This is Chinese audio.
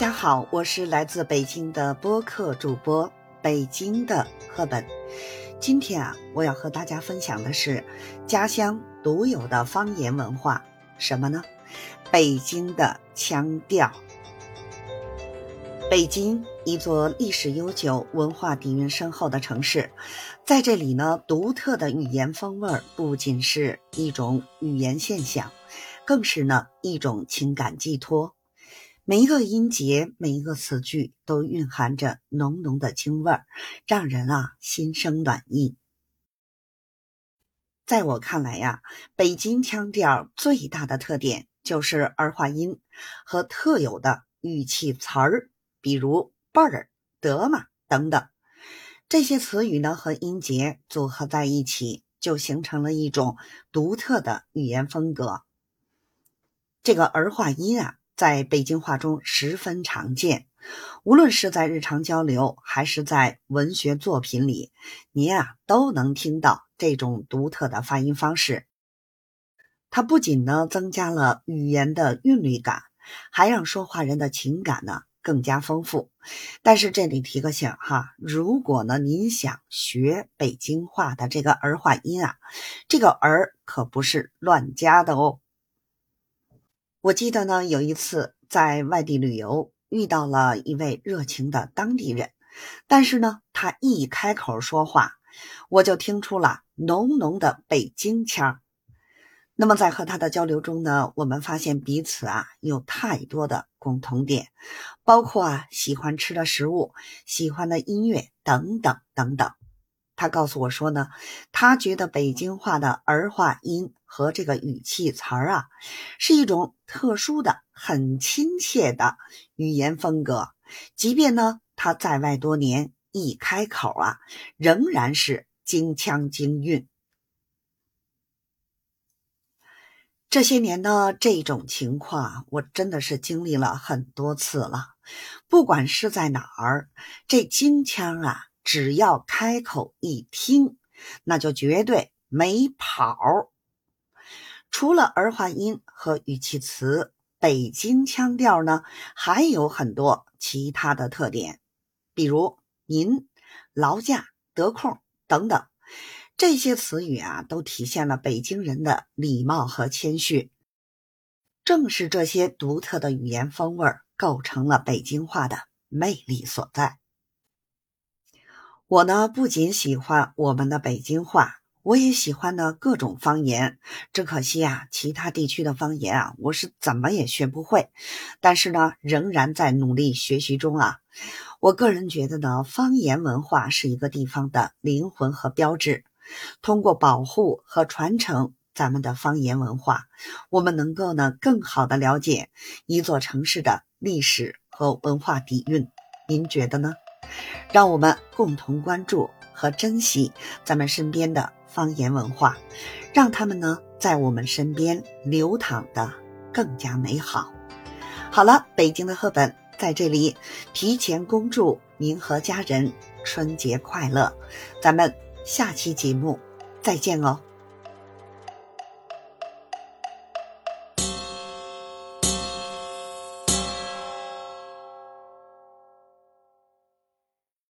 大家好，我是来自北京的播客主播北京的赫本。今天啊，我要和大家分享的是家乡独有的方言文化，什么呢？北京的腔调。北京，一座历史悠久、文化底蕴深厚的城市，在这里呢，独特的语言风味不仅是一种语言现象，更是呢一种情感寄托。每一个音节，每一个词句，都蕴含着浓浓的京味儿，让人啊心生暖意。在我看来呀，北京腔调最大的特点就是儿化音和特有的语气词儿，比如辈儿、得嘛等等。这些词语呢和音节组合在一起，就形成了一种独特的语言风格。这个儿化音啊。在北京话中十分常见，无论是在日常交流，还是在文学作品里，您啊都能听到这种独特的发音方式。它不仅呢增加了语言的韵律感，还让说话人的情感呢更加丰富。但是这里提个醒哈，如果呢您想学北京话的这个儿化音啊，这个儿可不是乱加的哦。我记得呢，有一次在外地旅游，遇到了一位热情的当地人，但是呢，他一开口说话，我就听出了浓浓的北京腔。那么在和他的交流中呢，我们发现彼此啊有太多的共同点，包括啊喜欢吃的食物、喜欢的音乐等等等等。他告诉我说呢，他觉得北京话的儿化音和这个语气词儿啊，是一种特殊的、很亲切的语言风格。即便呢他在外多年，一开口啊，仍然是京腔京韵。这些年呢，这种情况我真的是经历了很多次了。不管是在哪儿，这京腔啊。只要开口一听，那就绝对没跑。除了儿化音和语气词，北京腔调呢还有很多其他的特点，比如“您”“劳驾”“得空”等等，这些词语啊，都体现了北京人的礼貌和谦虚。正是这些独特的语言风味，构成了北京话的魅力所在。我呢不仅喜欢我们的北京话，我也喜欢呢各种方言。只可惜啊，其他地区的方言啊，我是怎么也学不会。但是呢，仍然在努力学习中啊。我个人觉得呢，方言文化是一个地方的灵魂和标志。通过保护和传承咱们的方言文化，我们能够呢更好的了解一座城市的历史和文化底蕴。您觉得呢？让我们共同关注和珍惜咱们身边的方言文化，让他们呢在我们身边流淌的更加美好。好了，北京的赫本在这里提前恭祝您和家人春节快乐，咱们下期节目再见哦。